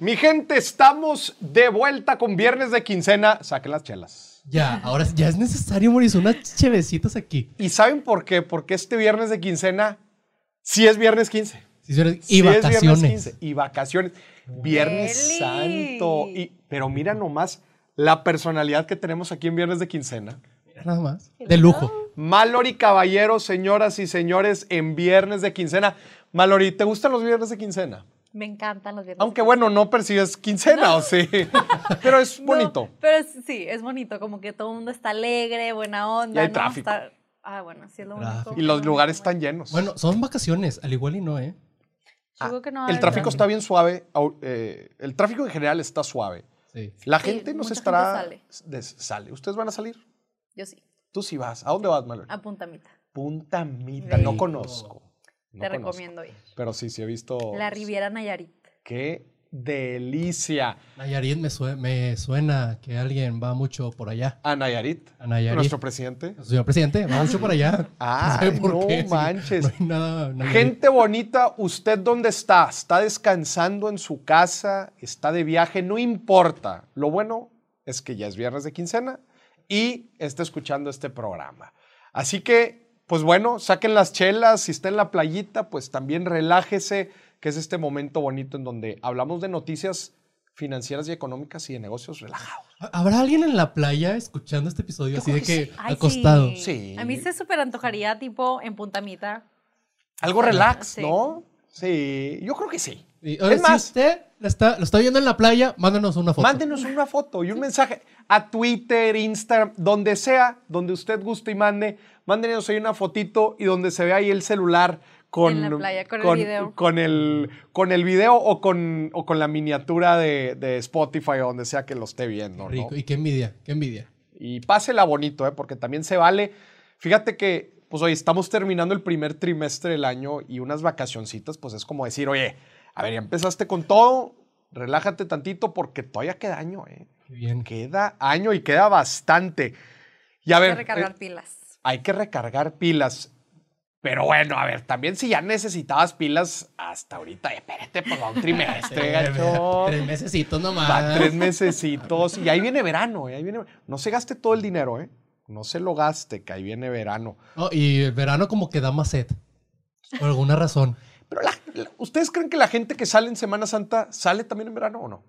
Mi gente, estamos de vuelta con viernes de quincena. Saquen las chelas. Ya, ahora ya es necesario, Mauricio, unas chevecitas aquí. ¿Y saben por qué? Porque este viernes de quincena sí es viernes 15. Sí, señores, Sí es viernes vacaciones. 15. Y vacaciones. Viernes. Santo. Y, pero mira nomás la personalidad que tenemos aquí en viernes de quincena. Mira Nada más. De lujo. Mallory Caballero, señoras y señores, en viernes de quincena. Mallory, ¿te gustan los viernes de quincena? Me encantan los viernes. Aunque bueno, no percibes quincena, ¿o sí? Pero es No, bonito. pero es- sí, es bonito, como que todo el mundo está alegre, buena onda. Y hay ¿no? tráfico. Está- Ah, bueno, sí es lo único. Tráfico. Y los lugares están llenos. Bueno, son vacaciones, al igual y no, ¿eh? Creo que no va a el tráfico está bien suave. eh, el tráfico en general está suave. Sí. La Sí, gente nos mucha estará... gente sale. ¿Ustedes van a salir? Yo sí, Tú sí vas. ¿A dónde vas, Mallory? a puntamita. Punta Mita. Sí. No conozco. No Te conozco. recomiendo ir. Pero sí, sí he visto... La Riviera Nayarit. ¡Qué delicia! Nayarit me, sue- me suena que alguien va mucho por allá. A Nayarit, A Nayarit. nuestro presidente. Señor presidente, va mucho por allá. Ah, ¿Sabe por no qué? Sí, manches. no hay nada. Nayarit. Gente bonita, ¿usted dónde está? ¿Está descansando en su casa? ¿Está de viaje? No importa. Lo bueno es que ya es viernes de quincena y está escuchando este programa. Así que, pues bueno, saquen las chelas. Si está en la playita, pues también relájese, que es este momento bonito en donde hablamos de noticias financieras y económicas y de negocios relajados. ¿Habrá alguien en la playa escuchando este episodio así de que Ay, acostado? sí. Sí. A mí se súper antojaría, tipo, en puntamita. Algo relax, Sí. ¿no? Sí, yo creo que sí. Y, oye, Es si más- usted la está, lo está viendo en la playa, mándanos una foto. Mándenos una foto y un mensaje a Twitter, Instagram, donde sea, donde usted guste y mande. Mándenos ahí una fotito y donde se vea ahí el celular con, En la playa, con el video. con el, con el video o con, o con la miniatura de, de Spotify o donde sea que lo esté viendo. ¿no? Rico. Y qué envidia, qué envidia. Y pásela bonito, ¿eh? porque también se vale. Fíjate que, pues hoy estamos terminando el primer trimestre del año y unas vacacioncitas, pues es como decir, oye, a ver, ya empezaste con todo, relájate tantito porque todavía queda año, ¿eh? Qué bien. Queda año y queda bastante. Y a Hay ver, que recargar eh, pilas. hay que recargar pilas. Pero bueno, a ver, también si ya necesitabas pilas hasta ahorita, espérate, pues va un trimestre, gacho. Tres mesecitos nomás. Va tres mesecitos y ahí viene verano, ¿eh? ahí viene. No se gaste todo el dinero, ¿eh? No se lo gaste, que ahí viene verano. No, y el verano como que da más sed. Por alguna razón. Pero la- la- ¿ustedes creen que la gente que sale en Semana Santa sale también en verano o no?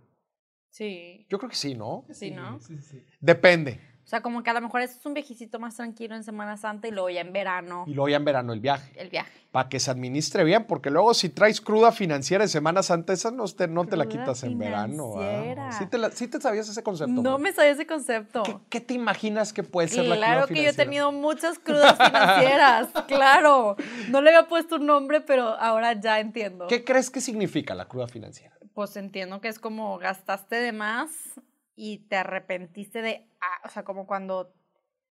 Sí. Yo creo que sí, ¿no? Sí, ¿no? Sí, sí, sí. Depende. O sea, como que a lo mejor es un viejecito más tranquilo en Semana Santa y luego ya en verano Y luego ya en verano el viaje. el viaje. Para que se administre bien, porque luego si traes cruda financiera en Semana Santa, esa no te, no te la quitas en verano. ¿ah? financiera. ¿Sí te, la- sí te sabías ese concepto? No me sabía ese concepto. ¿Qué, qué te imaginas que puede ser la cruda Claro que yo he financiera? tenido muchas crudas financieras, claro. No le había puesto un nombre, pero ahora ya entiendo. ¿Qué crees que significa la cruda financiera? Pues entiendo que es como gastaste de más y te arrepentiste de, ah, o sea, como cuando,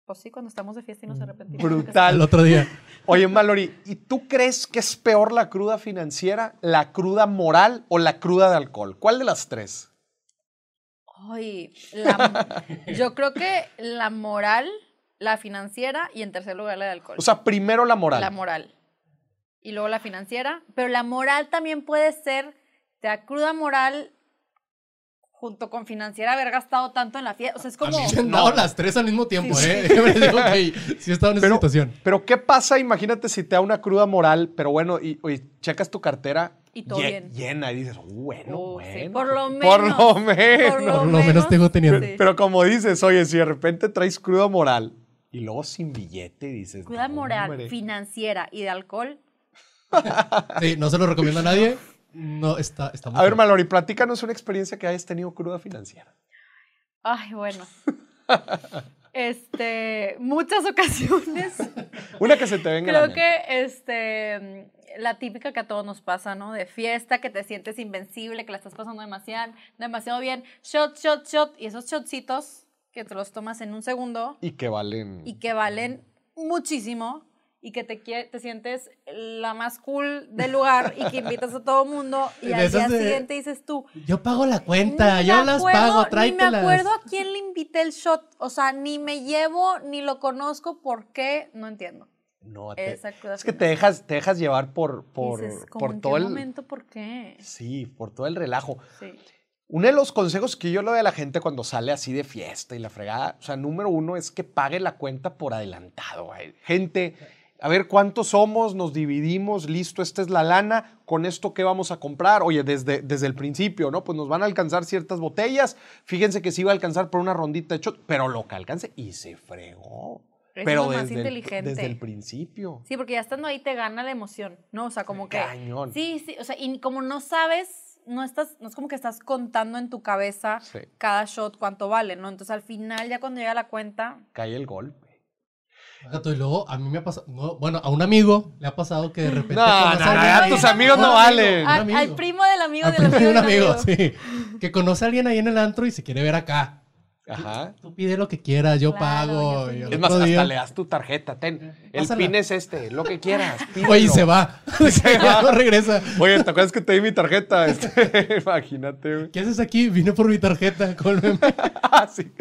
pues sí, cuando estamos de fiesta y nos arrepentimos. Brutal. El otro día. Oye, Mallory, ¿y tú crees que es peor la cruda financiera, la cruda moral o la cruda de alcohol? ¿Cuál de las tres? Ay, la- yo creo que la moral, la financiera y en tercer lugar la de alcohol. O sea, primero la moral. La moral. Y luego la financiera. Pero la moral también puede ser, te da cruda moral junto con financiera haber gastado tanto en la fiesta. O sea, es como... A mí me han dado las tres al mismo tiempo, ¿eh? Yo me digo que sí he estado en esa Pero- situación. Pero ¿qué pasa? Imagínate si te da una cruda moral, pero bueno, y, y checas tu cartera Y todo lle- bien. llena y dices, "Uh, bueno, sí, bueno. por lo Por menos, lo menos. por Por lo menos tengo teniendo. sí. Pero como dices, oye, si de repente traes cruda moral y luego sin billete dices, Cruda "No, moral, hombre". financiera y de alcohol. Sí, no se lo recomiendo a nadie. No, está, está muy A ver. Mallory, platícanos una experiencia que hayas tenido cruda financiera. Ay, bueno. Este, muchas ocasiones. Una que se te venga a la Creo mente. que este, la típica que a todos nos pasa, ¿no? De fiesta, que te sientes invencible, que la estás pasando demasiado, demasiado bien. Shot, shot, shot. Y esos shotcitos que te los tomas en un segundo Y que valen. y que valen muchísimo y que te, te sientes la más cool del lugar y que invitas a todo mundo y al día de- siguiente dices tú, Yo pago la cuenta, yo las pago, Ni me tráetelas. acuerdo a quién le invité el shot. O sea, ni me llevo, ni lo conozco. ¿Por qué? No entiendo. No, te- es que te dejas, te dejas llevar por, por, Dices, ¿cómo por todo el. momento? ¿Por qué? Sí, por todo el relajo. Sí. Uno de los consejos que yo le doy a la gente cuando sale así de fiesta y la fregada, o sea, número uno es que pague la cuenta por adelantado. güey. Gente, a ver cuántos somos, nos dividimos, listo, esta es la lana, con esto qué vamos a comprar. Oye, desde, desde el principio, ¿no? Pues nos van a alcanzar ciertas botellas. Fíjense que sí iba a alcanzar por una rondita de shot, pero lo que alcance y se fregó. Pero es lo más desde, el, inteligente. desde el principio. Sí, porque ya estando ahí te gana la emoción, ¿no? O sea, como que... Cañón. Sí, sí, o sea, y como no sabes, no estás, no es como que estás contando en tu cabeza Sí. cada shot cuánto vale, ¿no? Entonces al final ya cuando llega la cuenta, Cae el golpe. Gato, Y luego a mí me ha pasado, no, bueno, a un amigo le ha pasado que de repente... No, no, a no, ya tus amigos no valen. Un al, amigo. al primo del amigo Al del amigo primo de un del amigo, amigo. sí. Que conoce a alguien ahí en el antro y se quiere ver acá. Ajá. Tú pide lo que quieras, yo Claro, pago. yo Es más, hasta día- le das tu tarjeta. Ten, el Pásala. pin es este, lo que quieras. Oye, y pídelo. se va. no regresa. Oye, ¿te acuerdas que te di mi tarjeta? Este, imagínate, güey. ¿Qué haces aquí? Vine por mi tarjeta. con el meme. Ah, sí,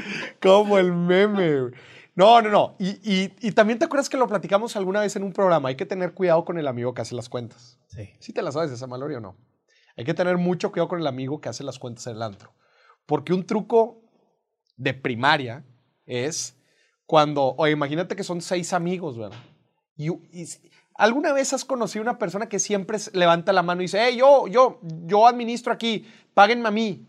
como el meme, güey. No, no, no. Y, y- y también te acuerdas que lo platicamos alguna vez en un programa. Hay que tener cuidado con el amigo que hace las cuentas. Sí. ¿Sí te las sabes esa Mallory o no? Hay que tener mucho cuidado con el amigo que hace las cuentas en el antro. Porque un truco de primaria es cuando, oye, imagínate que son seis amigos, ¿verdad? Y, ¿Alguna vez has conocido una persona que siempre levanta la mano y dice, hey, yo, yo, yo administro aquí, páguenme a mí?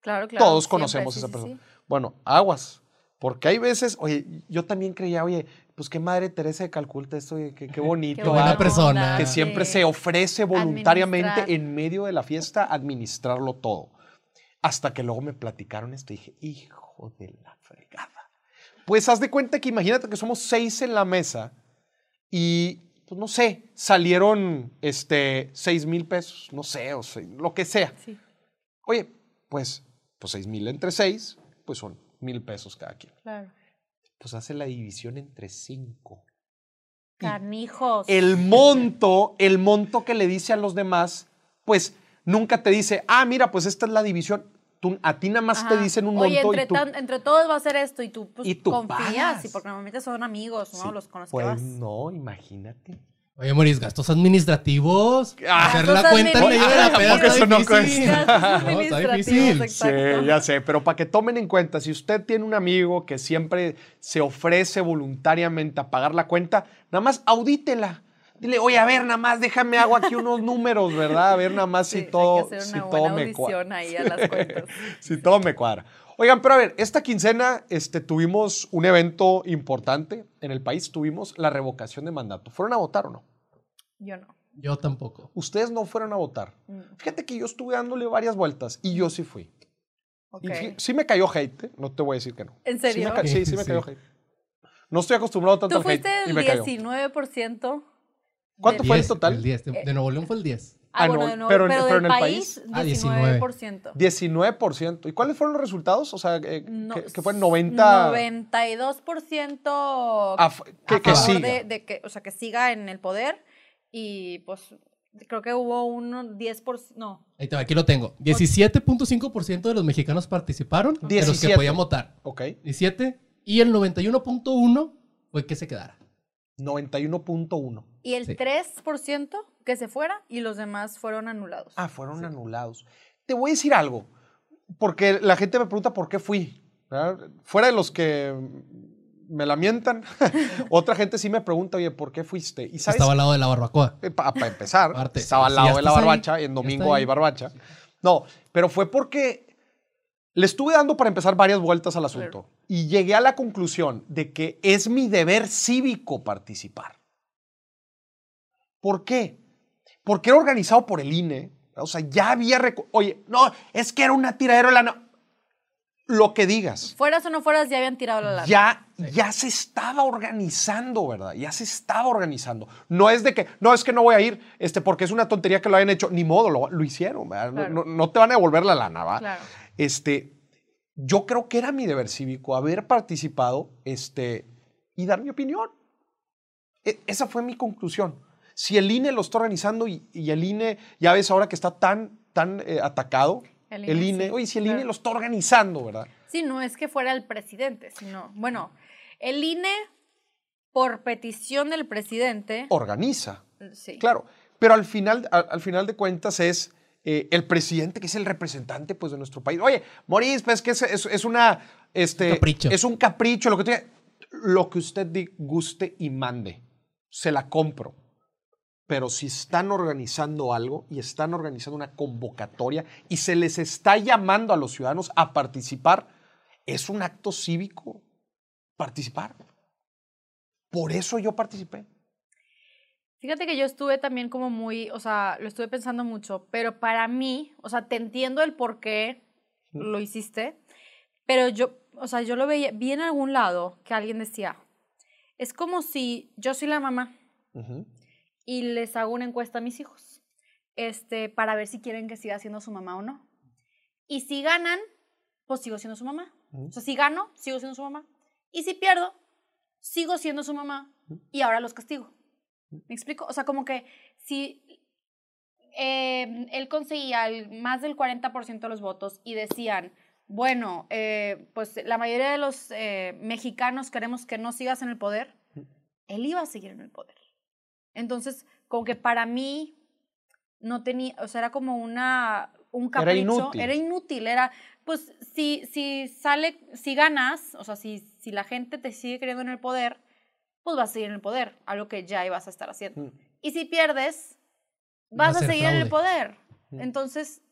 Claro, claro. Todos conocemos a esa sí, persona. sí. Bueno, aguas. Porque hay veces, oye, yo también creía, oye, pues qué madre Teresa de Calcuta esto, oye, qué, qué bonito. Qué buena persona. que siempre se ofrece voluntariamente Administrar. en medio de la fiesta administrarlo todo. Hasta que luego me platicaron esto y dije, hijo de la fregada. Pues haz de cuenta que imagínate que somos seis en la mesa y, pues no sé, salieron este, seis mil pesos, no sé, o sea, lo que sea. Sí. Oye, pues, pues seis mil entre seis, pues son mil pesos cada quien. Claro. Pues hace la división entre cinco. Y Canijos. el monto, el monto que le dice a los demás, pues nunca te dice, ah, mira, pues esta es la división. Tú, a ti nada más te dicen un Oye, monto entre, y tú, tan- entre todos va a ser esto y tú, pues, Y tú confías, pagas. y porque normalmente son amigos, ¿no? Sí, Los con los que pues vas. no, imagínate. Oye, Moris, gastos administrativos. Ah, Hacer la cuenta en medio de la peda está eso no difícil. No, está difícil. Sí, ya sé, pero para que tomen en cuenta, si usted tiene un amigo que siempre se ofrece voluntariamente a pagar la cuenta, nada más audítela. Dile, oye, a ver, nada más déjame hago aquí unos números, ¿verdad? A ver, nada más Sí, si hay todo, que hacer si una todo buena me cuadra. audición ahí a las cuentas. si todo me cuadra. Oigan, pero a ver, esta quincena este, tuvimos un evento importante en el país, tuvimos la revocación de mandato. ¿Fueron a votar o no? Yo no. Yo tampoco. Ustedes no fueron a votar. Mm, Fíjate que yo estuve dándole varias vueltas y yo sí fui. ok. Y fí- sí me cayó hate, ¿eh? no te voy a decir que no. ¿En Sí, me serio? ca- sí, sí me Sí. cayó hate. No estoy acostumbrado tanto Tú al hate fuiste y el me cayó. 19%. ¿Cuánto del- fue el 10, total? El 10. De, de Nuevo León fue el 10. Ah, Ah, bueno, no, de nuevo, pero pero, en- pero del en el país, Ah, 19%. 19%. ¿Y cuáles fueron los resultados? O sea, eh, No, que, que fue 90... 92% A que- a que favor siga. De, de que, o sea, que siga en el poder y pues creo que hubo un 10%, no, Ahí te va, aquí lo tengo. 17.5% de los mexicanos participaron, de los que 17. podían votar. Ok. 17. Y el 91.1 fue que se quedara. 91.1. y el Sí. 3% que se fuera y los demás fueron anulados. Ah, fueron anulados. Te voy a decir algo, porque la gente me pregunta por qué fui. ¿verdad? Fuera de los que me lamentan, otra gente sí me pregunta, oye, ¿por qué fuiste? Y sabes, Estaba al lado de la barbacoa. para empezar, estaba al lado de la ahí, barbacha, y en domingo hay barbacha. No, pero fue porque le estuve dando para empezar varias vueltas al asunto y llegué a la conclusión de que es mi deber cívico participar. ¿Por qué? Porque era organizado por el INE. O sea, ya había... Oye, no, es que era una tiradera de lana. Lo que digas. Fueras o no fueras, ya habían tirado la lana. Ya, ya se estaba organizando, ¿verdad? Ya se estaba organizando. No es de que, no, es que no voy a ir, este, porque es una tontería que lo hayan hecho. Ni modo, lo, lo hicieron, ¿verdad? No- Claro. No, no te van a devolver la lana, ¿va? Claro. Este, yo creo que era mi deber cívico haber participado este, y dar mi opinión. E- esa fue mi conclusión. Si el INE lo está organizando y, y el INE, ya ves ahora que está tan, tan eh, atacado, El el INE, INE, sí, oye, si el claro. INE lo está organizando, ¿verdad? Sí, no es que fuera el presidente, sino, bueno, el INE, por petición del presidente, Organiza. sí. Claro, pero al final, al, al final de cuentas es eh, el presidente, que es el representante pues, de nuestro país. Oye, Maurice, pues que es, es- es una... Este, capricho. Es un capricho, lo que, tú- lo que usted guste y mande. Se la compro. Pero si están organizando algo y están organizando una convocatoria y se les está llamando a los ciudadanos a participar, es un acto cívico participar. Por eso yo participé. Fíjate que yo estuve también como muy, o sea, lo estuve pensando mucho, pero para mí, o sea, te entiendo el por qué lo hiciste, pero yo, o sea, yo lo veía, vi en algún lado que alguien decía, es como si yo soy la mamá y les hago una encuesta a mis hijos, este, para ver si quieren que siga siendo su mamá o no. Y si ganan, pues sigo siendo su mamá. O sea, si gano, sigo siendo su mamá. Y si pierdo, sigo siendo su mamá y ahora los castigo. ¿Me explico? O sea, como que si eh, él conseguía el- más del 40% de los votos y decían, bueno, eh, pues la mayoría de los eh, mexicanos queremos que no sigas en el poder, él iba a seguir en el poder. Entonces, como que para mí no tenía, o sea, era como una, un Era capricho. inútil. Era inútil, era, pues, si, si sale, si ganas, o sea, si, si la gente te sigue queriendo en el poder, pues vas a seguir en el poder, algo que ya ibas a estar haciendo. Mm. Y si pierdes, Va a vas a, seguir en el poder. Mm. Entonces,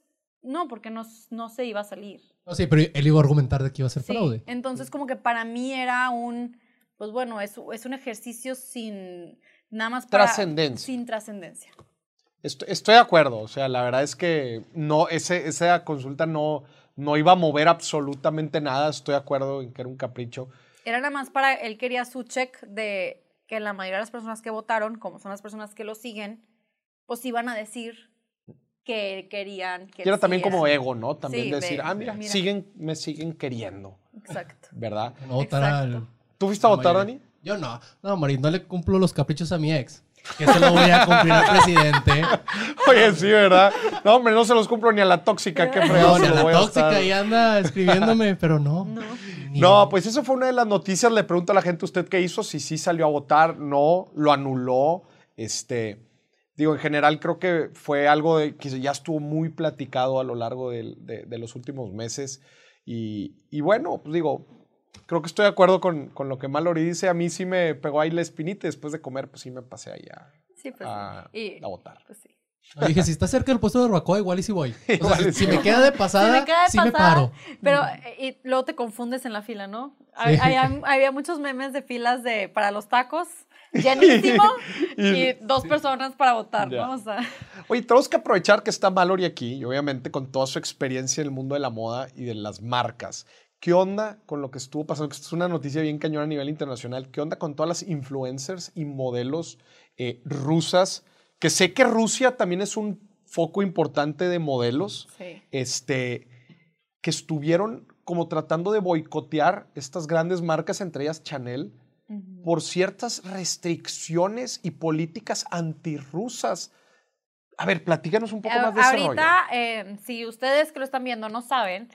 no, porque no, no se iba a salir. No, sí, pero él iba a argumentar de que iba a ser Sí, fraude. Entonces, como que para mí era un, pues bueno, es, es un ejercicio sin nada más para... Trascendencia. Sin trascendencia. Estoy, estoy de acuerdo, o sea, la verdad es que no, ese, esa consulta no, no iba a mover absolutamente nada, estoy de acuerdo en que era un capricho. Era nada más para, él quería su check de que la mayoría de las personas que votaron, como son las personas que lo siguen, pues iban a decir que querían que Y era también como ego, ¿no? También Sí, decir, de- ah, mira, mira. Siguen, me siguen queriendo, Exacto. ¿verdad? No al- Exacto. ¿Tú fuiste a votar, mayoría. Dani? Yo no. No, Marín, no le cumplo los caprichos a mi ex. Que se lo voy a cumplir al presidente. Oye, sí, ¿verdad? No, hombre, no se los cumplo ni a la tóxica, qué No, fregado ni se a la tóxica y anda escribiéndome, pero no. No. Ni- No, pues eso fue una de las noticias. Le pregunto a la gente, ¿usted qué hizo? Si sí salió a votar, no, lo anuló. Este, digo, en general creo que fue algo de- que ya estuvo muy platicado a lo largo de los últimos meses. Y, y bueno, pues digo, creo que estoy de acuerdo con, con lo que Mallory dice. A mí sí me pegó ahí la espinita. y Después de comer, pues sí me pasé ahí a, Sí, pues a-. Y- a votar. pues sí. No, dije, si está cerca del puesto de Barbacoa, igual y si voy. O sea, si, si me queda de pasada, me queda de sí me pasada, paro. Pero eh, y luego te confundes en la fila, ¿no? Sí. hay- había muchos memes de filas de para los tacos, llenísimo, y dos personas para votar, Ya. ¿no? O sea, Oye, tenemos que aprovechar que está Mallory aquí, y obviamente con toda su experiencia en el mundo de la moda y de las marcas. ¿Qué onda con lo que estuvo pasando? Esto es una noticia bien cañona a nivel internacional. ¿Qué onda con todas las influencers y modelos eh, rusas? Que sé que Rusia también es un foco importante de modelos. sí. Este, que estuvieron como tratando de boicotear estas grandes marcas, entre ellas Chanel, Ujú. por ciertas restricciones y políticas antirrusas. A ver, platícanos un poco más de ese rollo. Ahorita, eh, si ustedes que lo están viendo no saben,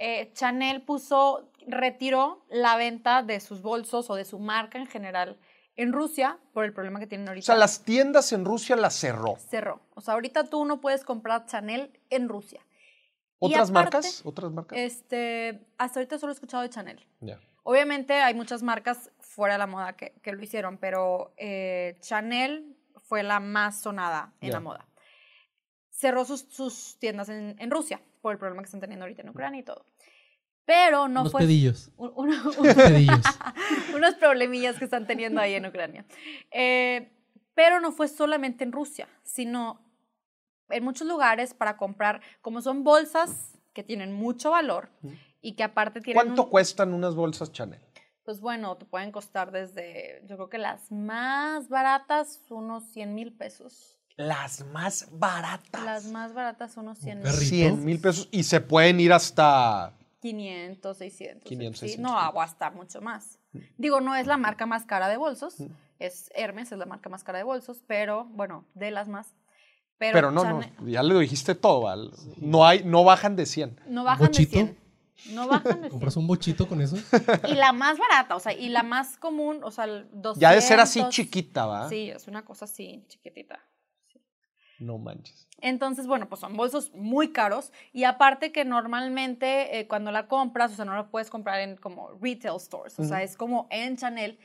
eh, Chanel puso, retiró la venta de sus bolsos o de su marca en general en Rusia por el problema que tienen O ahorita. sea, las tiendas en Rusia las cerró. cerró. O sea, ahorita tú no puedes comprar Chanel en Rusia. ¿Otras aparte, marcas? ¿Otras marcas? Este, hasta ahorita solo he escuchado de Chanel. Ya. Obviamente hay muchas marcas fuera de la moda que, que lo hicieron, pero eh, Chanel fue la más sonada en la moda. Cerró sus, sus tiendas en, en Rusia por el problema que están teniendo ahorita en Ucrania y todo. Pero no Unos fue... pedillos. un- una- un- Unos pedillos. unos problemillas que están teniendo ahí en Ucrania. Eh, pero no fue solamente en Rusia, sino en muchos lugares para comprar, como son bolsas que tienen mucho valor y que aparte tienen... ¿Cuánto un- cuestan unas bolsas Chanel? pues bueno, te pueden costar desde, yo creo que las más baratas, unos 100 mil pesos. Las más baratas. Las más baratas, unos 100 perrito. mil. 100 mil pesos y se pueden ir hasta... 500, 600. 500, sí, 600. no, o hasta mucho más. Digo, no es la marca más cara de bolsos, es Hermes, es la marca más cara de bolsos, pero bueno, de las más. Pero, Pero, no, Chanel- no, ya le dijiste todo. Val. No, hay, no bajan de 100. No bajan ¿Bochito? de 100. No bajan de ¿Compras 100. un bochito con eso? Y la más barata, o sea, y la más común, o sea, el 200. Ya de ser así chiquita, ¿va? Sí, es una cosa así, chiquitita. No manches. Entonces, bueno, pues son bolsos muy caros y aparte que normalmente eh, cuando la compras, o sea, no la puedes comprar en como retail stores, o sea, es como en Chanel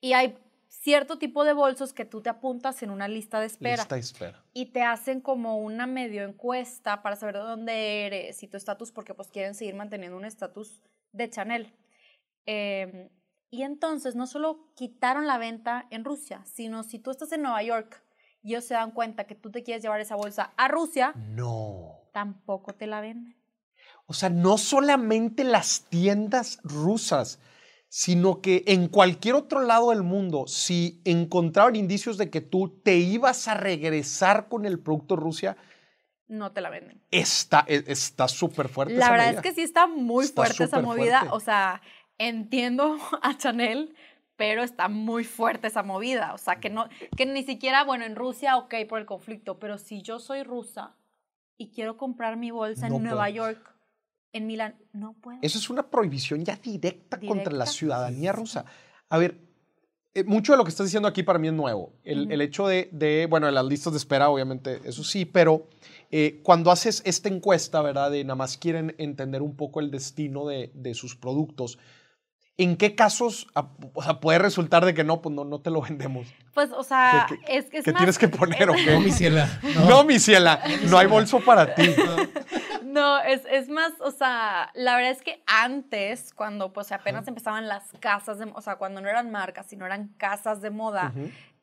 y hay cierto tipo de bolsos que tú te apuntas en una lista de espera Lista de espera. y te hacen como una medio encuesta para saber de dónde eres y tu estatus porque pues quieren seguir manteniendo un estatus de Chanel. Eh, y entonces no solo quitaron la venta en Rusia, sino si tú estás en Nueva York y ellos se dan cuenta que tú te quieres llevar esa bolsa a Rusia, No. tampoco te la venden. O sea, no solamente las tiendas rusas, sino que en cualquier otro lado del mundo, si encontraban indicios de que tú te ibas a regresar con el producto Rusia, No te la venden. está e- está súper fuerte. La esa verdad medida. es que sí está muy Está fuerte esa movida. fuerte. O sea, entiendo a Chanel, pero está muy fuerte esa movida. O sea, que, no, que ni siquiera, bueno, en Rusia, ok, por el conflicto, pero si yo soy rusa y quiero comprar mi bolsa No en Nueva. York, en Milán, no puedo. Eso es una prohibición ya directa, contra la ciudadanía rusa. A ver, eh, mucho de lo que estás diciendo aquí para mí es nuevo. El, el hecho de, de, bueno, de las listas de espera, obviamente, eso sí, pero eh, cuando haces esta encuesta, ¿verdad? De nada más quieren entender un poco el destino de, de sus productos, ¿en qué casos o sea, puede resultar de que no, pues no, no te lo vendemos? Pues, o sea, ¿Qué- qué- es que es ¿Qué más- tienes que poner o No, qué? mi ciela. No, mi ciela, no hay bolso para ti. No, es, es más, o sea, la verdad es que antes, cuando pues apenas empezaban las casas, de, o sea, cuando no eran marcas, sino eran casas de moda,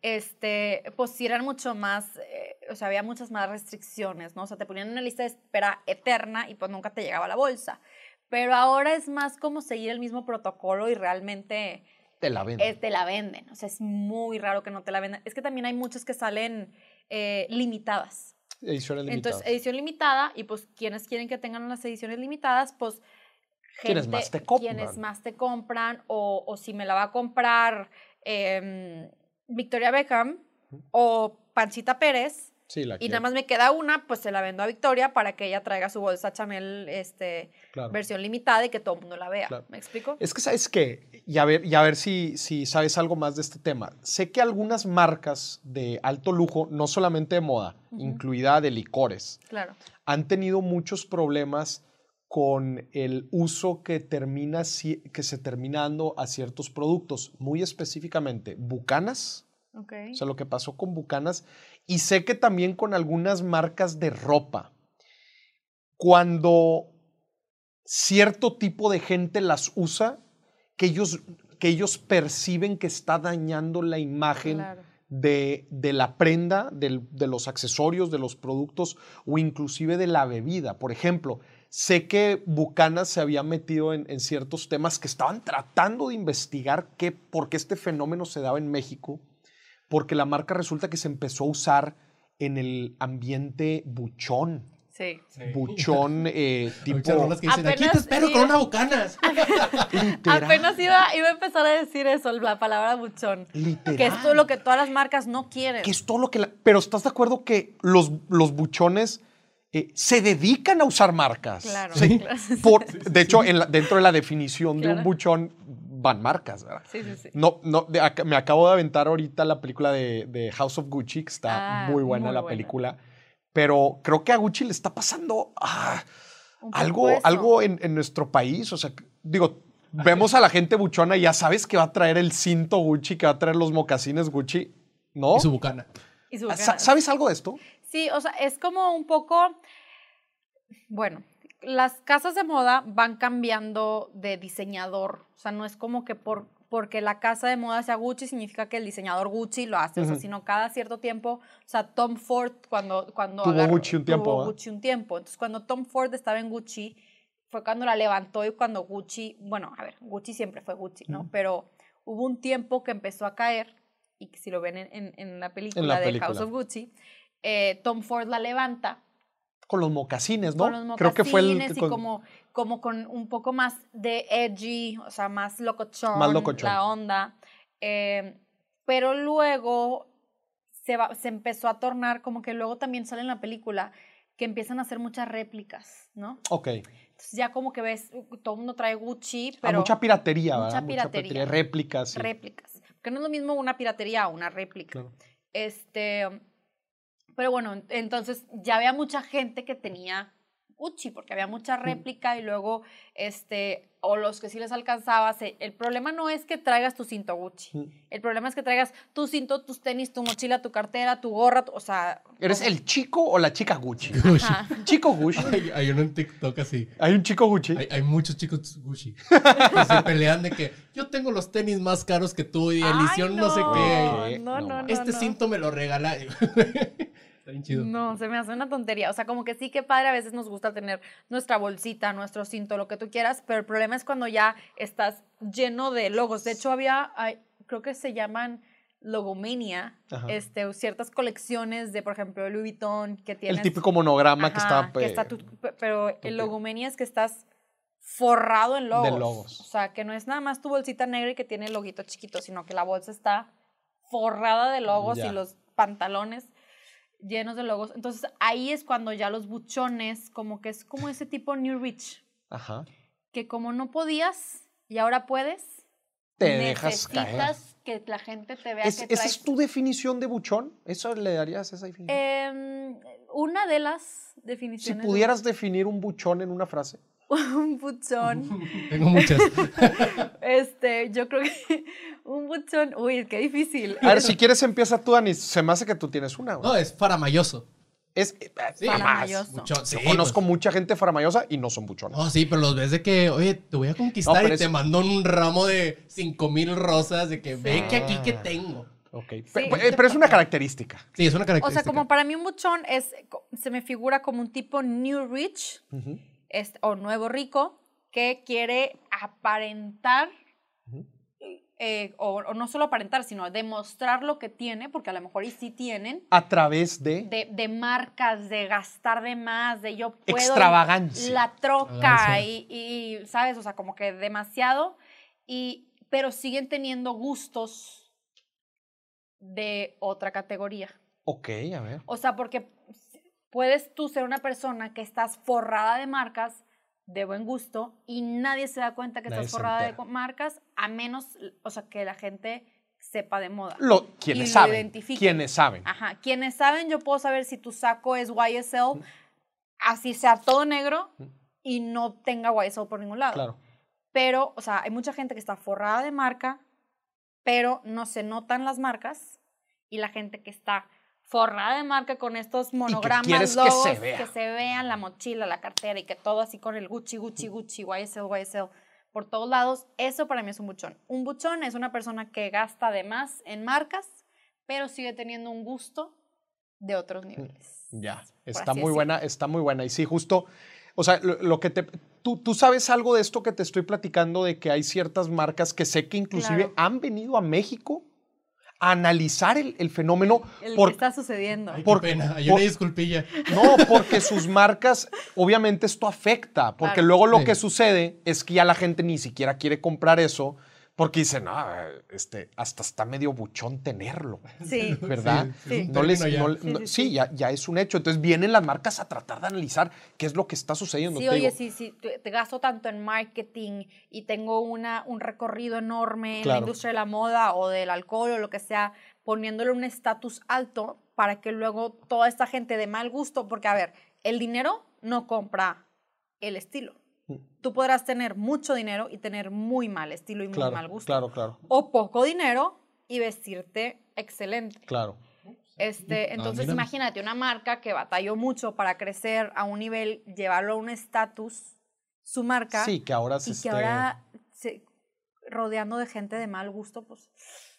este, pues sí eran mucho más, eh, o sea, había muchas más restricciones, ¿no? O sea, te ponían en una lista de espera eterna y pues nunca te llegaba la bolsa. Pero ahora es más como seguir el mismo protocolo y realmente Te la venden. te la venden. O sea, es muy raro que no te la vendan. Es que también hay muchas que salen eh, limitadas. Ediciones limitadas. Entonces, edición limitada, y pues quienes quieren que tengan las ediciones limitadas, pues Quienes más te compran. Quienes más te compran, o, o si me la va a comprar em, Victoria Beckham o Panchita Pérez, sí, la y quiero, nada más me queda una, pues se la vendo a Victoria para que ella traiga su bolsa Chanel este, claro. versión limitada y que todo el mundo la vea. Claro. ¿Me explico? Es que, ¿sabes qué? Y a ver, y a ver si, si sabes algo más de este tema. Sé que algunas marcas de alto lujo, no solamente de moda, Ujú. incluida de licores, Claro. han tenido muchos problemas con el uso que, termina, que se termina dando a ciertos productos, muy específicamente Bucanas, Ok. o sea, lo que pasó con Bucanas, y sé que también con algunas marcas de ropa. Cuando cierto tipo de gente las usa, que ellos, que ellos perciben que está dañando la imagen Claro. de, de la prenda, del- de los accesorios, de los productos o inclusive de la bebida. Por ejemplo, sé que Bucanas se había metido en, en ciertos temas que estaban tratando de investigar qué, por qué este fenómeno se daba en México, porque la marca resulta que se empezó a usar en el ambiente buchón. Sí. Buchón eh, Hay tipo... dicen, aquí Apenas te espero sí. con una bucanas. Apenas iba, iba a empezar a decir eso, la palabra buchón. literal. Que es todo lo que todas las marcas no quieren. que es todo lo que... la- pero ¿estás de acuerdo que los, los buchones eh, se dedican a usar marcas? Claro, Sí. claro. Por- de hecho, en la- dentro de la definición de un buchón van marcas, ¿verdad? Sí, sí, sí. No, no, de ac- me acabo de aventar ahorita la película de, de House of Gucci, que está Ah, muy buena muy la buena. película, pero creo que a Gucci le está pasando ah, algo, eso. algo en, en nuestro país. O sea, digo, vemos a la gente buchona y ya sabes que va a traer el cinto Gucci, que va a traer los mocasines Gucci, ¿no? Y su bucana. Y su Ah, bocana. sa- ¿Sabes algo de esto? Sí, o sea, es como un poco, bueno, las casas de moda van cambiando de diseñador, o sea, no es como que por, porque la casa de moda sea Gucci significa que el diseñador Gucci lo hace, o sea, sino cada cierto tiempo, o sea, Tom Ford cuando... cuando Tuvo Gucci un tiempo, tuvo. Gucci un tiempo, entonces cuando Tom Ford estaba en Gucci, fue cuando la levantó y cuando Gucci, bueno, a ver, Gucci siempre fue Gucci, ¿no? Pero hubo un tiempo que empezó a caer, y si lo ven en, en- en la película de House of Gucci, eh, Tom Ford la levanta Con los mocasines, ¿no? con los Creo que fue el mocasines y con- como, como con un poco más de edgy, o sea, más locochón, Más locochón. la onda. Eh, pero luego se, va- se empezó a tornar como que luego también sale en la película que empiezan a hacer muchas réplicas, ¿no? Ok. Entonces ya como que ves, uh, todo el mundo trae Gucci, Ah, pero mucha piratería, mucha ¿verdad? piratería. Réplicas. sí. réplicas. Porque no es lo mismo una piratería a una réplica. Claro. Este, Pero bueno, entonces ya había mucha gente que tenía Gucci, porque había mucha réplica y luego, este, o los que sí les alcanzaba. se- El problema no es que traigas tu cinto Gucci. Mm. El problema es que traigas tu cinto, tus tenis, tu mochila, tu cartera, tu gorra, tu- o sea... ¿Eres el chico o la chica Gucci? Gucci. Ajá. Chico Gucci. Hay, hay uno en TikTok así. Hay un chico Gucci. Hay, hay muchos chicos Gucci que se pelean de que yo tengo los tenis más caros que tú y Ay, edición no, sé qué. No, no, no, Este no. cinto me lo regala. Está bien chido. No, se me hace una tontería. O sea, como que sí que padre, a veces nos gusta tener nuestra bolsita, nuestro cinto, lo que tú quieras, pero el problema es cuando ya estás lleno de logos. De hecho, había, hay- creo que se llaman logomania, Ajá. este, ciertas colecciones de, por ejemplo, Louis Vuitton, que tienes... El típico monograma que está... que eh, está tu- pe- pero tu- el logomania es que estás forrado en logos. logos. O sea, que no es nada más tu bolsita negra y que tiene el loguito chiquito, sino que la bolsa está forrada de logos Ya. y los pantalones llenos de logos. Entonces ahí es cuando ya los buchones, como que es como ese tipo New Rich, Ajá. que como no podías y ahora puedes, Te dejas caer. necesitas que la gente te vea ¿Es- que ¿Esa traes es tu definición de buchón? ¿Eso le darías esa definición? Em, una de las si definiciones. de pudieras definir un buchón en una frase. un buchón. Tengo muchas. Este, yo creo que un buchón, uy, qué difícil. A ver, si quieres empieza tú, Dani. Se me hace que tú tienes una. güey. No, es faramayoso. Es, eh, Sí, jamás. Faramayoso. Buchón, sí, Yo conozco pues. mucha gente faramayosa y no son buchones. No, sí, pero los ves de que, oye, te voy a conquistar pero y te es- mandó un ramo de cinco mil rosas de que ve que aquí que Ah. tengo. Ok. Pe- pe- Pero, es una característica. Sí, es una O característica. sea, como para mí un buchón es, se me figura como un tipo new rich este, o nuevo rico que quiere aparentar. Eh, o, o no solo aparentar, sino demostrar lo que tiene, porque a lo mejor y sí tienen, A través de. de, de marcas, de gastar de más, de yo puedo. Extravagancia. La troca y, y, ¿sabes? O sea, como que demasiado. Y, pero siguen teniendo gustos de otra categoría. Ok, a ver. O sea, porque puedes tú ser una persona que estás forrada de marcas de buen gusto y nadie se da cuenta que Nadie estás forrada de marcas a menos, o sea, que la gente sepa de moda. Lo, Y lo saben. identifiquen. Quienes saben. Ajá. Quienes saben, yo puedo saber si tu saco es YSL, así sea todo negro y no tenga YSL por ningún lado. Claro. Pero, o sea, hay mucha gente que está forrada de marca, pero no se notan las marcas. Y la gente que está forrada de marca con estos monogramas, que logos, se vea. que se vean la mochila, la cartera y que todo así con el Gucci, Gucci, Gucci, YSL, YSL por todos lados. Eso para mí es un buchón. Un buchón es una persona que gasta de más en marcas, pero sigue teniendo un gusto de otros niveles. Ya, está muy decirlo. buena, está muy buena. Y sí, justo, o sea, lo, lo que te... Tú, tú sabes algo de esto que te estoy platicando, de que hay ciertas marcas que sé que inclusive Claro. han venido a México analizar el, el fenómeno. El por- que está sucediendo. Ay, por- qué pena. Hay por- una disculpilla. No, porque sus marcas, obviamente esto afecta, porque Claro. luego lo Sí. que sucede es que ya la gente ni siquiera quiere comprar eso, porque dicen, no, este, hasta está medio buchón tenerlo. Sí. ¿verdad? Sí, No les, ya. no- Sí, no- sí, sí, sí. Ya, ya es un hecho. Entonces vienen las marcas a tratar de analizar qué es lo que está sucediendo. Sí, Te oye, digo, sí, sí, te gasto tanto en marketing y tengo una, un recorrido enorme en la industria de la moda o del alcohol o lo que sea, poniéndole un estatus alto para que luego toda esta gente de mal gusto, porque a ver, el dinero no compra el estilo. Mm. Tú podrás tener mucho dinero y tener muy mal estilo y muy claro, mal gusto. claro, claro, O poco dinero y vestirte excelente. claro. Este, Ah, entonces, imagínate una marca que batalló mucho para crecer a un nivel, llevarlo a un estatus, su marca, Sí, que ahora se y que ahora se, rodeando de gente de mal gusto, pues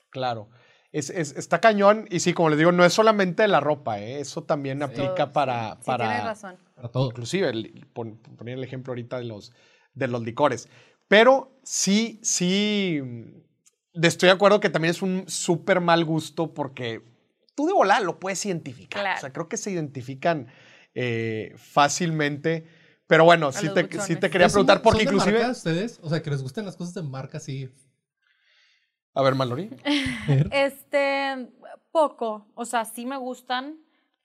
Claro. Es, es- está cañón y sí, como les digo, no es solamente la ropa, ¿eh? eso también aplica todo, para, sí, para tienes razón. Para todo. inclusive, el- pon- poner el ejemplo ahorita de los, de los licores. Pero sí, sí, mm, estoy de acuerdo que también es un súper mal gusto porque tú de volar lo puedes identificar. Claro. O sea, creo que se identifican eh, fácilmente. Pero bueno, sí te, sí te quería ¿Ustedes son- preguntar porque son de inclusive... marca ustedes? O sea, que les gusten las cosas de marca así. A ver, Mallory. Este, poco, o sea, sí me gustan,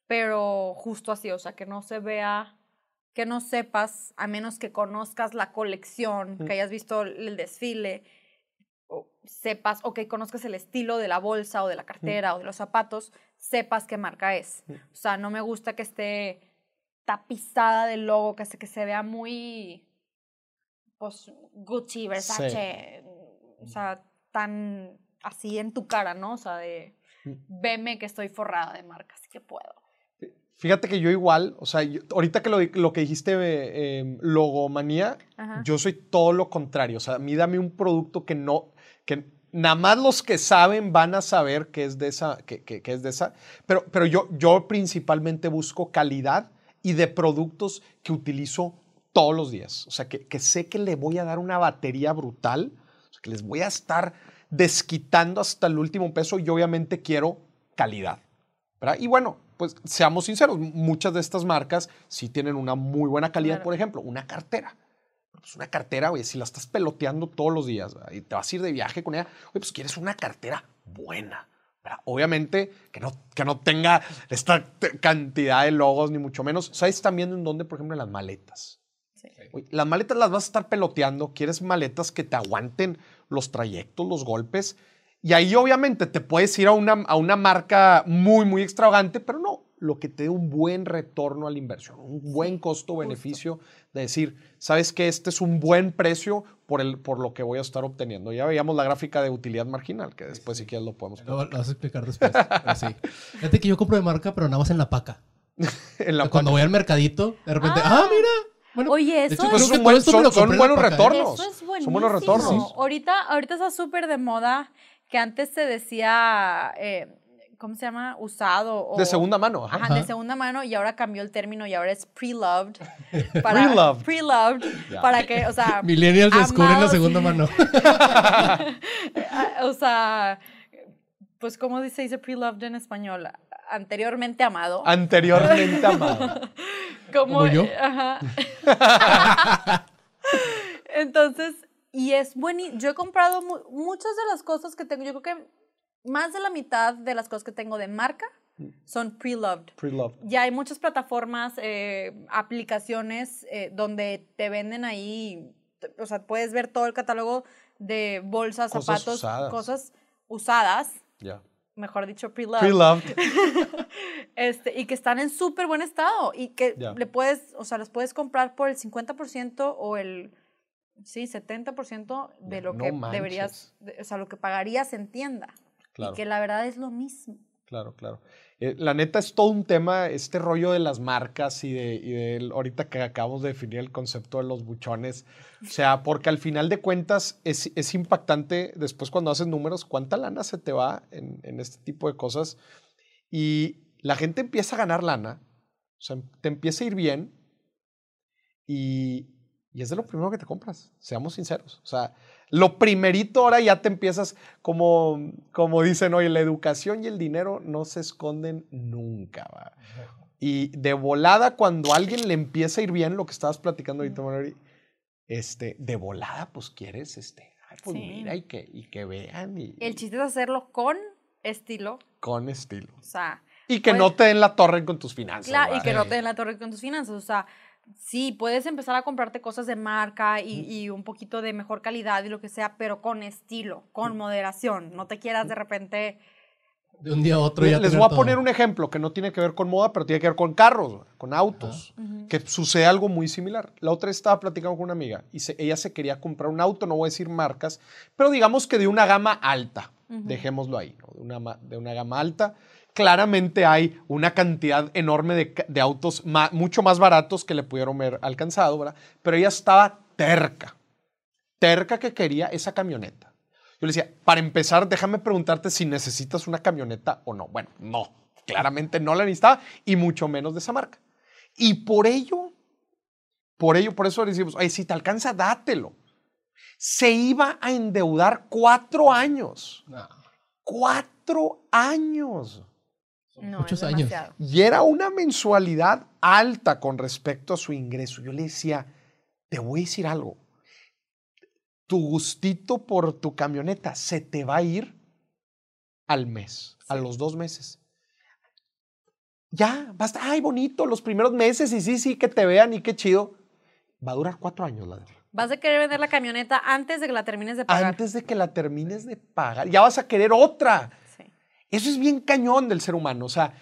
pero justo así, o sea, que no se vea, que no sepas, a menos que conozcas la colección, Mm. que hayas visto el desfile, o sepas o que conozcas el estilo de la bolsa o de la cartera o de los zapatos, sepas qué marca es. O sea, no me gusta que esté tapizada del logo, que se, que se vea muy, pues, Gucci, Versace, o sea, tan así en tu cara, ¿no? O sea, de, veme que estoy forrada de marcas, que puedo. Fíjate que yo igual, o sea, yo- ahorita que lo, lo que dijiste, eh, em, logomanía, Ajá. yo soy todo lo contrario. O sea, a mí dame un producto que no, que nada más los que saben van a saber que es de esa, que, que- que es de esa. Pero, pero yo, yo principalmente busco calidad y de productos que utilizo todos los días. O sea, que, que sé que le voy a dar una batería brutal, o sea, que les voy a estar desquitando hasta el último peso y obviamente quiero calidad. ¿verdad? Y bueno, pues seamos sinceros, muchas de estas marcas sí tienen una muy buena calidad. Claro. Por ejemplo, una cartera. Pues una cartera, oye, si la estás peloteando todos los días ¿verdad? y te vas a ir de viaje con ella, oye, pues quieres una cartera buena. ¿verdad? Obviamente que no, que no tenga esta cantidad de logos, ni mucho menos. ¿Sabes también en dónde, por ejemplo, en las maletas? Sí. Oye, Las maletas las vas a estar peloteando, quieres maletas que te aguanten los trayectos, los golpes. Y ahí obviamente te puedes ir a una, a una marca muy, muy extravagante, pero no, lo que te dé un buen retorno a la inversión, un buen costo-beneficio de decir, sabes que este es un buen precio por, el, por lo que voy a estar obteniendo. Ya veíamos la gráfica de utilidad marginal, que después si quieres lo podemos Lo, lo vas a explicar después. sí. Fíjate que yo compro de marca, pero nada más en la paca. en la Cuando voy al mercadito, de repente, ah, mira. Bueno, Oye, eso hecho, Pues es un buen- son, buenos retornos. Eso es buenísimo. Son buenos retornos. Ahorita, ahorita está súper de moda que antes se decía, eh, ¿cómo se llama? Usado. O, De segunda mano. ajá. Ajá, de segunda mano y ahora cambió el término y ahora es pre-loved. para- Pre-loved. Pre-loved. Para que, o sea. Millennials descubren la amados- segunda mano. o sea, pues, ¿cómo se dice pre-loved en español? Anteriormente amado. Anteriormente amado. Como, ¿Como yo? Ajá. Entonces, y es buenísimo. Yo he comprado mu- muchas de las cosas que tengo. Yo creo que más de la mitad de las cosas que tengo de marca son pre-loved. Pre-loved. Ya hay muchas plataformas, eh, aplicaciones eh, donde te venden ahí, o sea, puedes ver todo el catálogo de bolsas, Cosas zapatos, usadas. cosas usadas, Ya. mejor dicho, pre-loved Pre-loved. este, y que están en súper buen estado y que le puedes, o sea, los puedes comprar por el 50% o el, sí, 70% de lo no que manches. deberías, de- o sea, lo que pagarías en tienda. Claro. Y que la verdad es lo mismo. Claro, claro. Eh, la neta es todo un tema, este rollo de las marcas y de, y de ahorita que acabamos de definir el concepto de los buchones. O sea, porque al final de cuentas es, es impactante después cuando haces números cuánta lana se te va en, en este tipo de cosas. Y la gente empieza a ganar lana, o sea, te empieza a ir bien y, y es de lo primero que te compras, seamos sinceros. O sea, lo primerito ahora ya te empiezas, como, como dicen hoy, la educación y el dinero no se esconden nunca. ¿va? Y de volada, cuando a alguien le empieza a ir bien, lo que estabas platicando ahorita, Marjorie, este, de volada, pues quieres, este, ay, pues Sí. mira, y que, y que vean, y, El chiste es hacerlo con estilo, con estilo. o sea, Y que Pues- no te den la torre con tus finanzas. claro, y que no te den la torre con tus finanzas, o sea, sí, puedes empezar a comprarte cosas de marca y, y un poquito de mejor calidad y lo que sea, pero con estilo, con moderación, no te quieras de repente... De un día a otro ya Les voy a todo. poner un ejemplo que no tiene que ver con moda, pero tiene que ver con carros, con autos, que sucede algo muy similar. La otra vez estaba platicando con una amiga y se- ella se quería comprar un auto, no voy a decir marcas, pero digamos que de una gama alta, dejémoslo ahí, ¿no? de, una, ma- de una gama alta. Claramente hay una cantidad enorme de, autos mucho más baratos que le pudieron haber alcanzado, ¿verdad? Pero ella estaba terca, terca que quería esa camioneta. Yo le decía, para empezar, déjame preguntarte si necesitas una camioneta o no. Bueno, no, claramente no la necesitaba y mucho menos de esa marca. Y por ello, por ello, por eso le decimos, si te alcanza, dátelo. Se iba a endeudar cuatro años. No, Cuatro años. No, muchos años. Y era una mensualidad alta con respecto a su ingreso. Yo le decía, te voy a decir algo. Tu gustito por tu camioneta se te va a ir al mes, a los dos meses. Ya, basta. Ay, bonito, los primeros meses y sí, sí, que te vean y qué chido. Va a durar cuatro años la deuda. Vas a querer vender la camioneta antes de que la termines de pagar. Antes de que la termines de pagar, ya vas a querer otra. Eso es bien cañón del ser humano. O sea,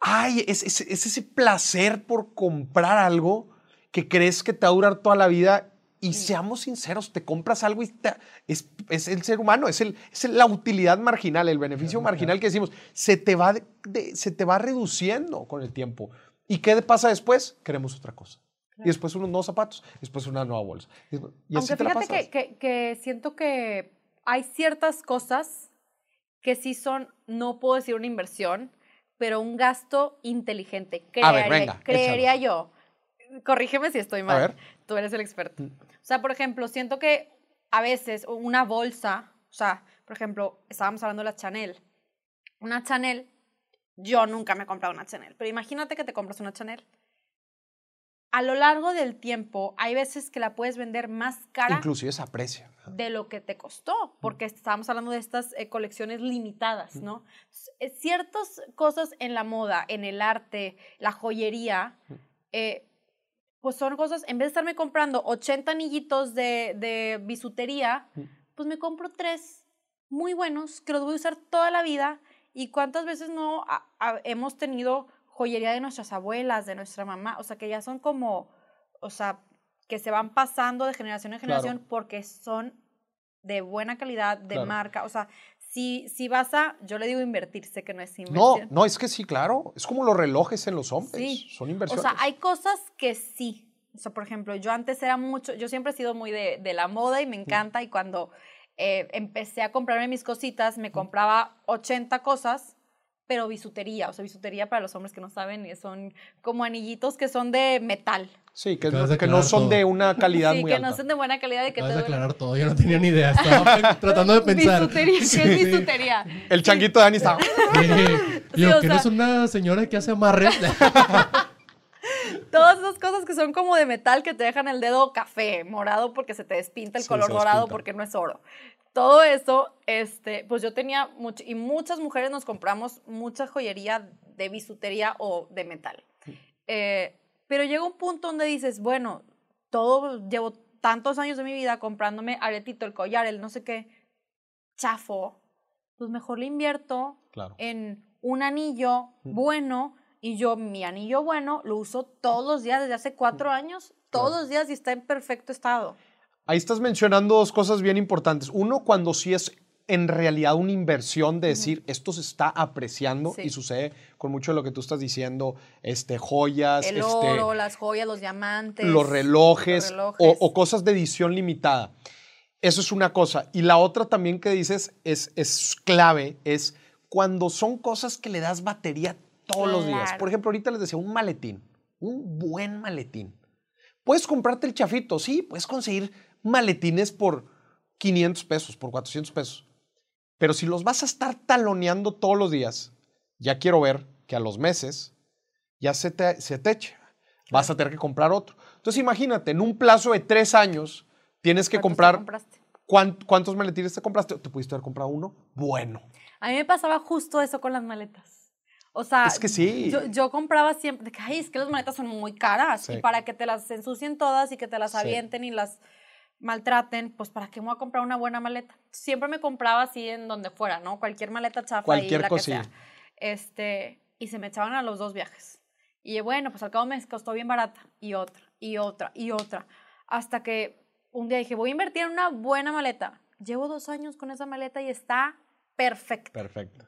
ay, es, es- es ese placer por comprar algo que crees que te va a durar toda la vida. Y seamos sinceros, te compras algo y te- es, es el ser humano, es, el, es la utilidad marginal, el beneficio marginal que decimos, se te, va de- de- se te va reduciendo con el tiempo. ¿Y qué pasa después? Queremos otra cosa. Y después unos nuevos zapatos, después una nueva bolsa. Y así Aunque la fíjate pasas. que, que- que siento que hay ciertas cosas que sí son, no puedo decir una inversión, pero un gasto inteligente. A ver, Creería, venga, creería yo. Corrígeme si estoy mal. ver. Tú eres el experto. O sea, por ejemplo, siento que a veces una bolsa, o sea, por ejemplo, estábamos hablando de la Chanel. Una Chanel, yo nunca me he comprado una Chanel, pero imagínate que te compras una Chanel. A lo largo del tiempo, hay veces que la puedes vender más cara Inclusive se aprecia. de lo que te costó, porque estábamos hablando de estas eh, colecciones limitadas, ¿no? Eh, Ciertas cosas en la moda, en el arte, la joyería, eh, pues son cosas, en vez de estarme comprando 80 anillitos de, de bisutería, pues me compro tres muy buenos que los voy a usar toda la vida. ¿Y cuántas veces no a- a- hemos tenido joyería de nuestras abuelas, de nuestra mamá? O sea, que ya son como, o sea, que se van pasando de generación en Claro. generación porque son de buena calidad, de Claro. marca. O sea, si, si vas a, yo le digo invertir, sé que no es No, inversión. no, es que sí, claro. Es como los relojes en los hombres. Sí. Son O inversiones. sea, hay cosas que sí. O sea, por ejemplo, yo antes era mucho, yo siempre he sido muy de, de la moda y me encanta y cuando eh, empecé a comprarme mis cositas, me compraba 80 cosas, pero bisutería, o sea, bisutería para los hombres que no saben, eh, son como anillitos que son de metal. Sí, que, de que no son todo. de una calidad sí, muy que alta. no son de buena calidad y que Acabas te de aclarar todo, yo no tenía ni idea. Estaba tratando de pensar. Bisutería, ¿qué Sí. es bisutería? El changuito de Dani está. Sí. Sí, Yo, que no sea- es una señora que hace amarres. Todas esas cosas que son como de metal que te dejan el dedo café, morado porque se te despinta el Sí, color dorado despinta. porque no es oro. Todo eso, este, pues yo tenía mucho, y muchas mujeres nos compramos mucha joyería de bisutería o de metal. Eh, pero llega un punto donde dices, bueno, todo, llevo tantos años de mi vida comprándome aretito, el collar, el no sé qué, chafo, pues mejor le invierto Claro. en un anillo bueno y yo mi anillo bueno lo uso todos los días desde hace cuatro años, todos los días y está en perfecto estado. Ahí estás mencionando dos cosas bien importantes. Uno, cuando sí es en realidad una inversión de decir esto se está apreciando Sí. y sucede con mucho de lo que tú estás diciendo, este, joyas, El este, oro, las joyas, los diamantes. los relojes, los relojes. O, o cosas de edición limitada. Eso es una cosa. Y la otra también que dices es, es clave, es cuando son cosas que le das batería todos los días. Por ejemplo, ahorita les decía, un maletín, un buen maletín. Puedes comprarte el chafito, sí, puedes conseguir maletines por 500 pesos, por 400 pesos. Pero si los vas a estar taloneando todos los días, ya quiero ver que a los meses ya se te, se te eche. Vas a tener que comprar otro. Entonces imagínate, en un plazo de tres años, tienes que ¿Cuántos te comprar... ¿Cuántos maletines te compraste? ¿Te pudiste haber comprado uno? Bueno. A mí me pasaba justo eso con las maletas. O sea, Es que sí. Yo, yo compraba siempre, de que, ay, es que las maletas son muy caras. Sí. Y para que te las ensucien todas y que te las Sí. avienten y las maltraten, pues ¿para qué me voy a comprar una buena maleta? Siempre me compraba así en donde fuera, ¿no? Cualquier maleta chafa Cualquier y la cosilla. que sea. Este, y se me echaban a los dos viajes. Y bueno, pues al cabo me costó bien barata. Y otra, y otra, y otra. Hasta que un día dije, voy a invertir en una buena maleta. Llevo dos años con esa maleta y está perfecta. Perfecto.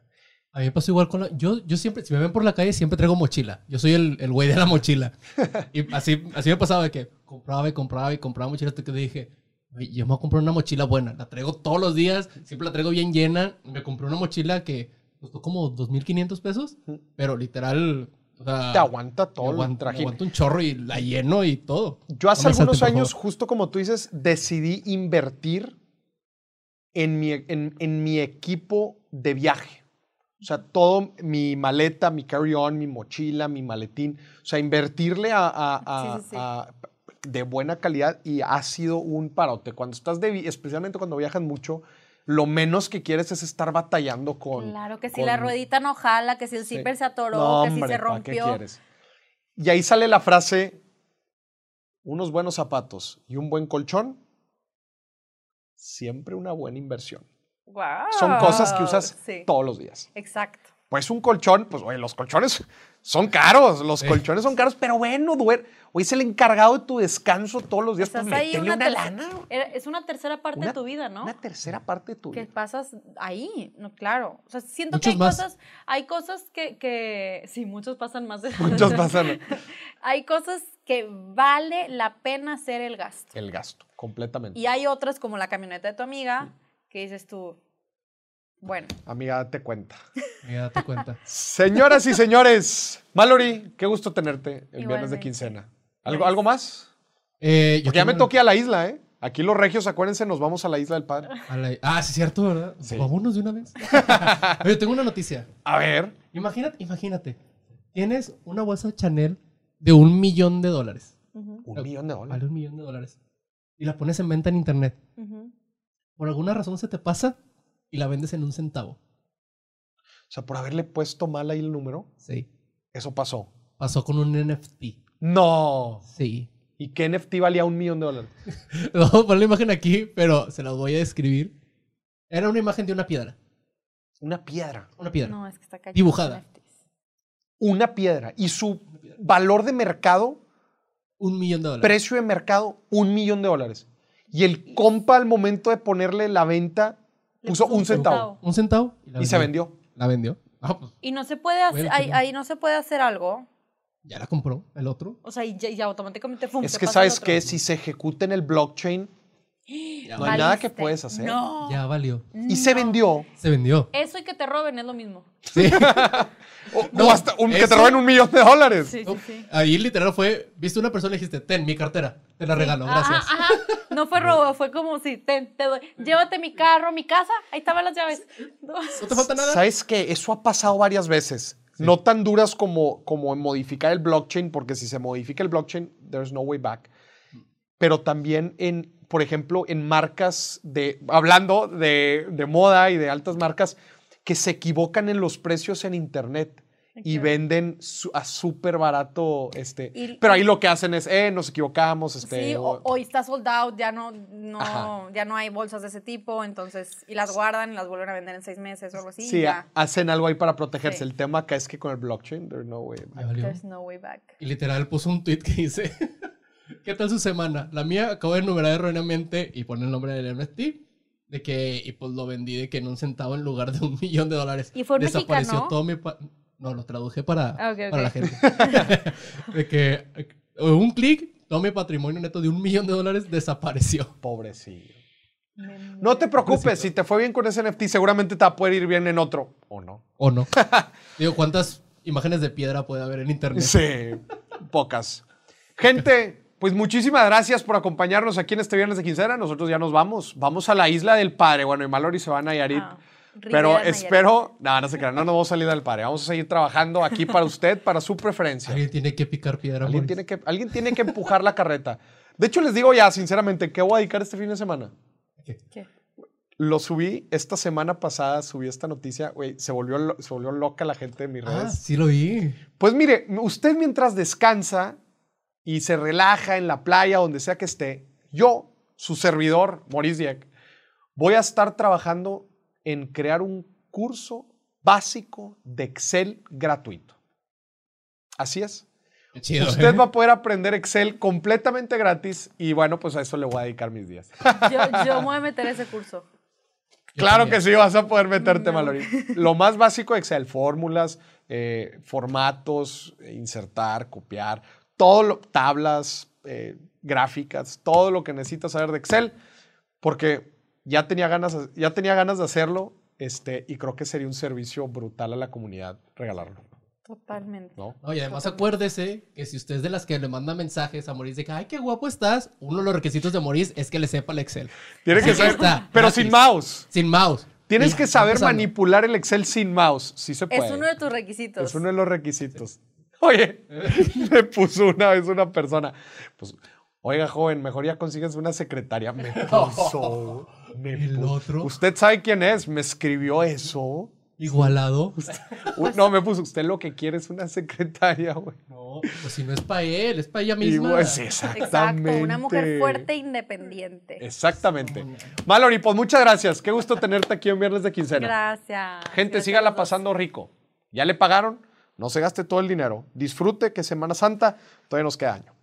A mí me pasó igual con la... Yo, yo siempre, si me ven por la calle, siempre traigo mochila. Yo soy el, el güey de la mochila. Y así, así me pasaba de que compraba y compraba y compraba mochilas hasta que dije, "Oye, yo me voy a comprar una mochila buena. La traigo todos los días, siempre la traigo bien llena. Me compré una mochila que costó como 2.500 pesos, pero literal... O sea, Te aguanta todo el aguanta, aguanta un chorro y la lleno y todo. Yo hace No algunos salten, por años, justo como tú dices, decidí invertir en mi, en, en mi equipo de viaje. O sea, todo mi maleta, mi carry-on, mi mochila, mi maletín. O sea, invertirle a, a- a- Sí, sí, sí. a- de buena calidad y ha sido un parote. Cuando estás de, especialmente cuando viajas mucho, lo menos que quieres es estar batallando con. Claro, que si con- la ruedita no jala, que si el Sí. zipper se atoró, No, que si se ¿para qué rompió. quieres? Y ahí sale la frase, unos buenos zapatos y un buen colchón, siempre una buena inversión. Guau, Son cosas que usas Sí, todos los días. exacto. Pues un colchón, pues oye, los colchones son caros, los Sí. colchones son caros, pero bueno, duer, oye, es el encargado de tu descanso todos los días, pues ahí una, una, lana. Es una tercera parte Una- de tu vida, ¿no? Una tercera parte de tu que vida. pasas ahí, no, claro. O sea, siento Muchos que hay más. cosas, hay cosas que, que, sí, muchos pasan más de Muchos pasan Hay cosas que vale la pena hacer el gasto. el gasto, completamente. Y hay otras como la camioneta de tu amiga que dices tú, bueno, Amiga, date cuenta. Mira, date cuenta. Señoras y señores, Mallory, qué gusto tenerte el viernes de quincena. ¿Algo, ¿Algo más? Eh, yo Porque ya me toqué a la isla, ¿eh? Aquí los regios, acuérdense, nos vamos a la isla del padre. la- Ah, sí, es cierto, ¿verdad? Sí. Vámonos de una vez. Oye, tengo una noticia. A ver, Imagínate, imagínate. Tienes una bolsa Chanel de un millón de dólares. un millón de dólares. Vale un millón de dólares. Y la pones en venta en internet. Por alguna razón se te pasa y la vendes en un centavo. O sea, por haberle puesto mal ahí el número, Sí. eso pasó. Pasó con un NFT. No. Sí. ¿Y qué NFT valía un millón de dólares? Vamos a poner la imagen aquí, pero se las voy a describir. Era una imagen de una piedra. Una piedra. Una piedra. No, es que está. Dibujada. Una piedra. Y su valor de mercado, Un millón de dólares. precio de mercado, un millón de dólares. Y el compa al momento de ponerle la venta puso puso un centavo. Un centavo. la Y se vendió. La vendió. Ah, pues Y no se puede hacer, Bueno, ahí, ahí no se puede hacer algo. ya la compró el otro. O sea, y, ya- y automáticamente pum, Es que sabes que si se ejecuta en el blockchain Ya No hay nada que puedes hacer. No. Ya valió. y se vendió. Se vendió. Eso y que te roben es lo mismo. Sí. O, No, o hasta un- que te roben un millón de dólares. Sí, sí, sí. Ahí literal fue, viste una persona y dijiste, ten mi cartera, te la regalo, gracias. ajá. No fue robo, fue como si te, te doy. Llévate mi carro, mi casa, ahí estaban las llaves. ¿No te falta nada? ¿Sabes qué? Eso ha pasado varias veces. No tan duras como, como en modificar el blockchain, porque si se modifica el blockchain, there's no way back. Pero también en, por ejemplo, en marcas de, hablando de, de moda y de altas marcas, que se equivocan en los precios en internet y Ok. venden su- a súper barato. Este, Y- pero ahí lo que hacen es, eh, nos equivocamos. Este, Sí, o, hoy está sold out, ya no, no, ya no hay bolsas de ese tipo, entonces, y las guardan y las vuelven a vender en seis meses o algo así. Sí, y ya. hacen algo ahí para protegerse. Sí. El tema acá es que con el blockchain, there's no way back. There's no way back. Y literal puso un tweet que dice, ¿qué tal su semana? La mía acabo de enumerar erróneamente y pone el nombre del NFT. De que, y pues lo vendí de que en un centavo en lugar de un millón de dólares. ¿Y fue un Desapareció mexicano? todo mi... pa- no, lo traduje para, Ah, ok, para la gente. de que eh, un clic, todo mi patrimonio neto de un millón de dólares desapareció. Pobrecillo. No te preocupes, si te fue bien con ese NFT, seguramente te va a poder ir bien en otro. ¿O no? ¿O no? Digo, ¿cuántas imágenes de piedra puede haber en internet? Sí, pocas. Gente, pues muchísimas gracias por acompañarnos aquí en este viernes de quincena. Nosotros ya nos vamos. Vamos a la isla del Padre. Bueno, y Mallory se van a Nayarit. Ah, pero espero. No, no se crean. No nos vamos a salir del Padre. Vamos a seguir trabajando aquí para usted, para su preferencia. Alguien tiene que picar piedra. Alguien tiene, que, alguien tiene que empujar la carreta. De hecho, les digo ya, sinceramente, ¿qué voy a dedicar este fin de semana? ¿Qué? Lo subí esta semana pasada, subí esta noticia, güey, se volvió, lo- se volvió loca la gente de mis redes. Ah, sí lo vi. Pues mire, usted mientras descansa y se relaja en la playa, donde sea que esté, yo, su servidor, Maurice Dieck, voy a estar trabajando en crear un curso básico de Excel gratuito. Así es. Chido. Usted ¿eh? va a poder aprender Excel completamente gratis y bueno, pues a eso le voy a dedicar mis días. Yo, yo me voy a meter ese curso. Yo claro también. que sí, vas a poder meterte, No. Mallory. Lo más básico de Excel, fórmulas, eh, formatos, insertar, copiar, todo lo, tablas, eh, gráficas, todo lo que necesitas saber de Excel, porque ya tenía ganas, ya tenía ganas de hacerlo este, y creo que sería un servicio brutal a la comunidad regalarlo, Totalmente. ¿no? No, y además acuérdese que si usted es de las que le manda mensajes a Maurice de que, ay, qué guapo estás, uno de los requisitos de Maurice es que le sepa el Excel. Tiene que saber, está, pero gratis. sin mouse. Sin mouse. Tienes que saber manipular el Excel sin mouse. Sí se puede. Es uno de tus requisitos. Es uno de los requisitos. Oye, me puso una vez una persona. Pues, oiga, joven, mejor ya consigues una secretaria. Me puso. me ¿El puso. otro? Usted sabe quién es. Me escribió eso. Igualado. No, me puso, usted lo que quiere es una secretaria, güey. No, pues si no es para él, es para ella Y, misma. güey, sí, exactamente. Exacto, una mujer fuerte e independiente. Exactamente. Mallory, pues muchas gracias. Qué gusto tenerte aquí en Viernes de Quincena. Gracias. Gente, Gracias sígala pasando rico. Ya le pagaron, no se gaste todo el dinero. Disfrute que Semana Santa todavía nos queda año.